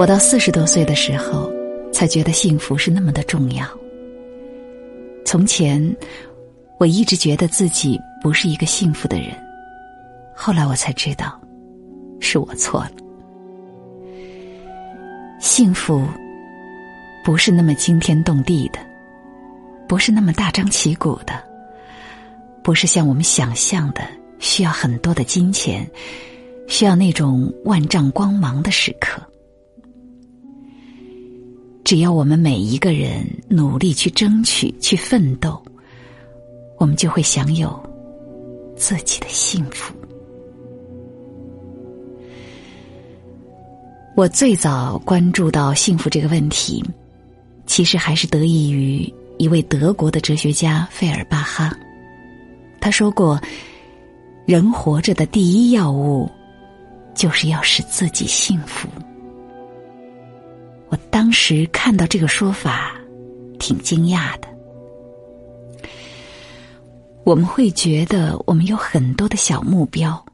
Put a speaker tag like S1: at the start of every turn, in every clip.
S1: 我到四十多岁的时候，才觉得幸福是那么的重要。从前，我一直觉得自己不是一个幸福的人，后来我才知道，是我错了。幸福不是那么惊天动地的，不是那么大张旗鼓的，不是像我们想象的需要很多的金钱，需要那种万丈光芒的时刻。只要我们每一个人努力去争取、去奋斗，我们就会享有自己的幸福。我最早关注到幸福这个问题，其实还是得益于一位德国的哲学家费尔巴哈。他说过：“人活着的第一要务，就是要使自己幸福。”我当时看到这个说法，挺惊讶的。我们会觉得我们有很多的小目标，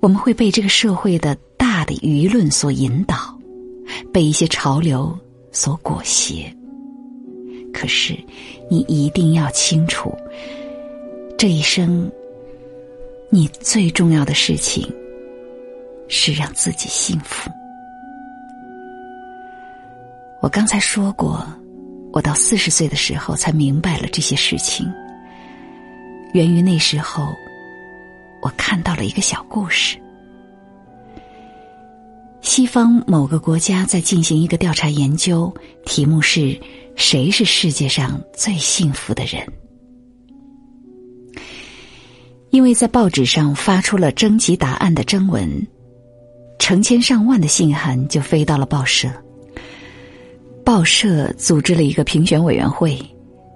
S1: 我们会被这个社会的大的舆论所引导，被一些潮流所裹挟。可是，你一定要清楚，这一生，你最重要的事情是让自己幸福。我刚才说过，我到四十岁的时候才明白了这些事情。源于那时候，我看到了一个小故事：西方某个国家在进行一个调查研究，题目是“谁是世界上最幸福的人”。因为在报纸上发出了征集答案的征文，成千上万的信函就飞到了报社。报社组织了一个评选委员会，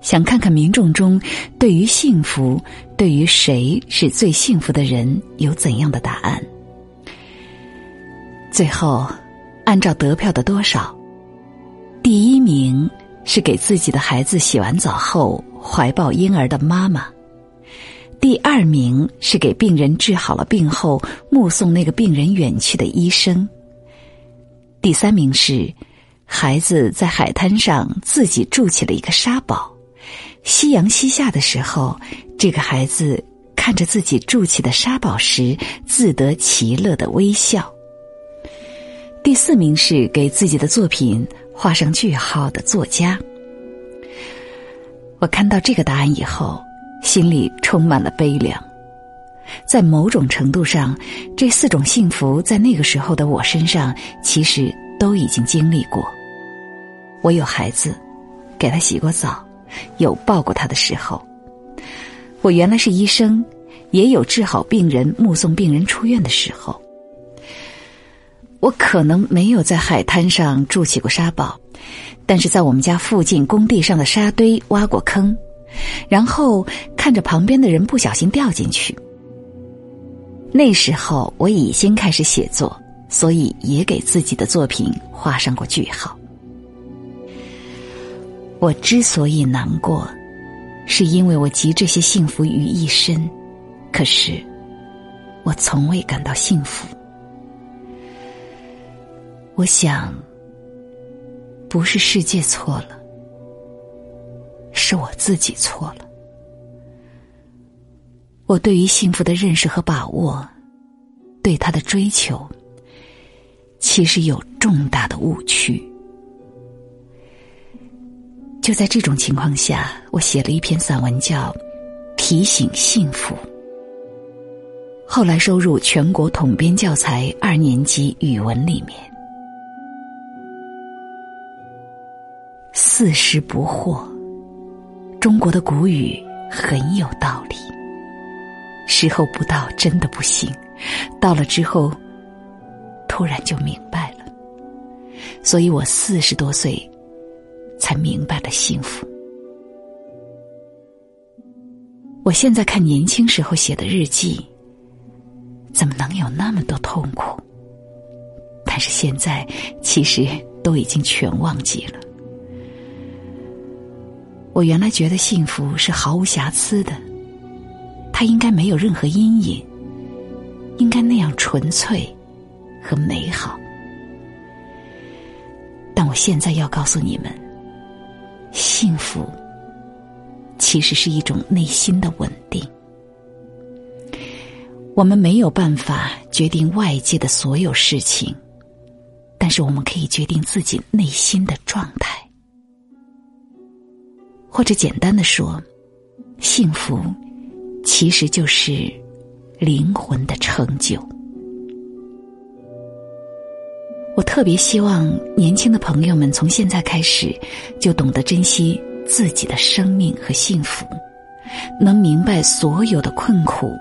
S1: 想看看民众中对于幸福、对于谁是最幸福的人有怎样的答案。最后，按照得票的多少，第一名是给自己的孩子洗完澡后怀抱婴儿的妈妈；第二名是给病人治好了病后目送那个病人远去的医生；第三名是。孩子在海滩上自己筑起了一个沙堡，夕阳西下的时候，这个孩子看着自己筑起的沙堡时，自得其乐的微笑。第四名是给自己的作品画上句号的作家。我看到这个答案以后，心里充满了悲凉。在某种程度上，这四种幸福在那个时候的我身上，其实都已经经历过。我有孩子，给他洗过澡，有抱过他的时候。我原来是医生，也有治好病人、目送病人出院的时候。我可能没有在海滩上筑起过沙堡，但是在我们家附近工地上的沙堆挖过坑，然后看着旁边的人不小心掉进去。那时候我已经开始写作，所以也给自己的作品画上过句号。我之所以难过，是因为我集这些幸福于一身，可是我从未感到幸福。我想，不是世界错了，是我自己错了。我对于幸福的认识和把握，对他的追求，其实有重大的误区。就在这种情况下，我写了一篇散文，叫《提醒幸福》，后来收入全国统编教材二年级语文里面。四十不惑，中国的古语很有道理。时候不到，真的不行；到了之后，突然就明白了。所以我四十多岁。才明白了幸福。我现在看年轻时候写的日记，怎么能有那么多痛苦？但是现在其实都已经全忘记了。我原来觉得幸福是毫无瑕疵的，它应该没有任何阴影，应该那样纯粹和美好。但我现在要告诉你们，幸福其实是一种内心的稳定。我们没有办法决定外界的所有事情，但是我们可以决定自己内心的状态。或者简单的说，幸福其实就是灵魂的成就。我特别希望年轻的朋友们从现在开始就懂得珍惜自己的生命和幸福，能明白所有的困苦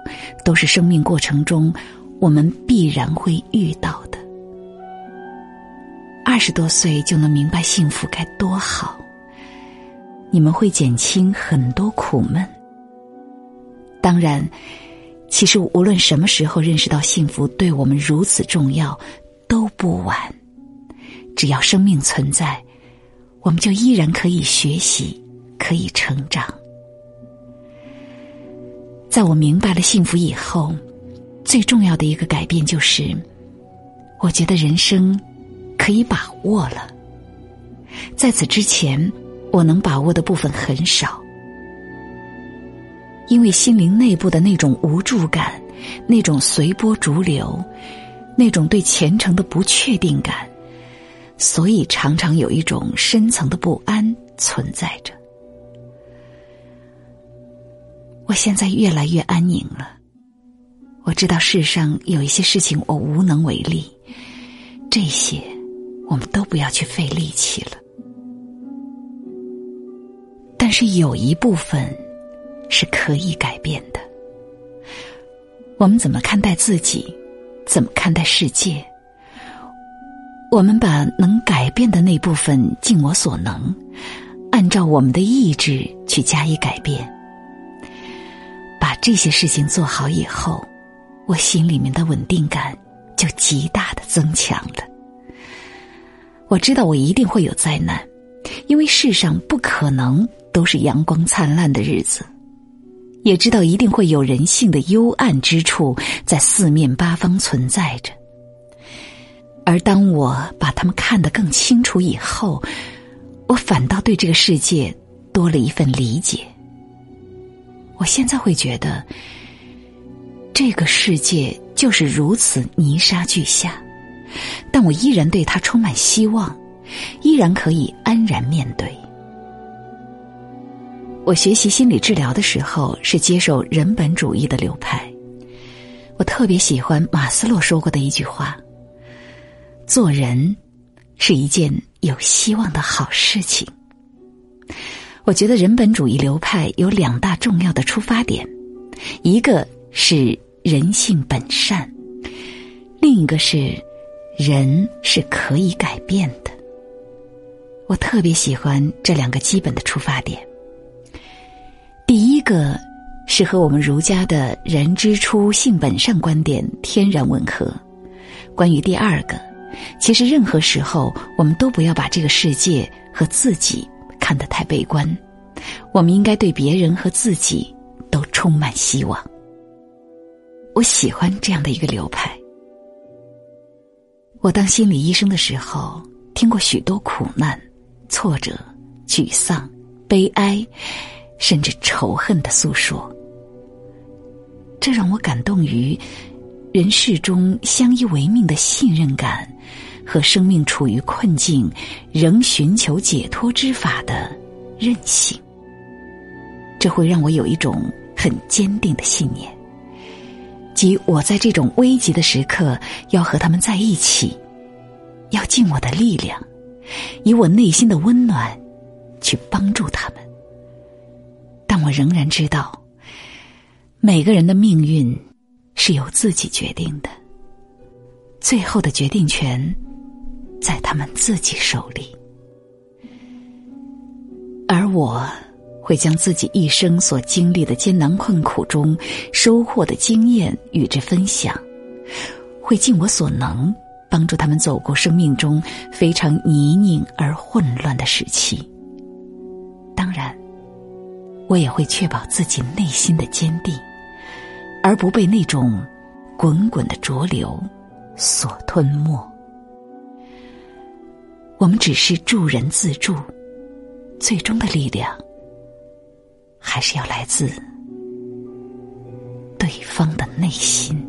S1: 都是生命过程中我们必然会遇到的。二十多岁就能明白幸福该多好，你们会减轻很多苦闷。当然，其实无论什么时候认识到幸福对我们如此重要。都不晚，只要生命存在，我们就依然可以学习，可以成长。在我明白了幸福以后，最重要的一个改变就是，我觉得人生可以把握了。在此之前，我能把握的部分很少，因为心灵内部的那种无助感，那种随波逐流。那种对前程的不确定感，所以常常有一种深层的不安存在着。我现在越来越安宁了。我知道世上有一些事情我无能为力，这些我们都不要去费力气了。但是有一部分是可以改变的。我们怎么看待自己？怎么看待世界？我们把能改变的那部分尽我所能，按照我们的意志去加以改变。把这些事情做好以后，我心里面的稳定感就极大的增强了。我知道我一定会有灾难，因为世上不可能都是阳光灿烂的日子。也知道一定会有人性的幽暗之处在四面八方存在着，而当我把他们看得更清楚以后，我反倒对这个世界多了一份理解。我现在会觉得，这个世界就是如此泥沙俱下，但我依然对它充满希望，依然可以安然面对。我学习心理治疗的时候是接受人本主义的流派，我特别喜欢马斯洛说过的一句话：“做人是一件有希望的好事情。”我觉得人本主义流派有两大重要的出发点，一个是人性本善，另一个是人是可以改变的。我特别喜欢这两个基本的出发点。第一个是和我们儒家的人之初性本善观点天然吻合。关于第二个，其实任何时候我们都不要把这个世界和自己看得太悲观，我们应该对别人和自己都充满希望。我喜欢这样的一个流派。我当心理医生的时候，听过许多苦难、挫折、沮丧、悲哀。甚至仇恨的诉说，这让我感动于人世中相依为命的信任感和生命处于困境仍寻求解脱之法的韧性。这会让我有一种很坚定的信念，即我在这种危急的时刻要和他们在一起，要尽我的力量，以我内心的温暖去帮助他们。我仍然知道，每个人的命运是由自己决定的，最后的决定权在他们自己手里。而我会将自己一生所经历的艰难困苦中收获的经验与之分享，会尽我所能帮助他们走过生命中非常泥泞而混乱的时期。当然。我也会确保自己内心的坚定，而不被那种滚滚的浊流所吞没。我们只是助人自助，最终的力量还是要来自对方的内心。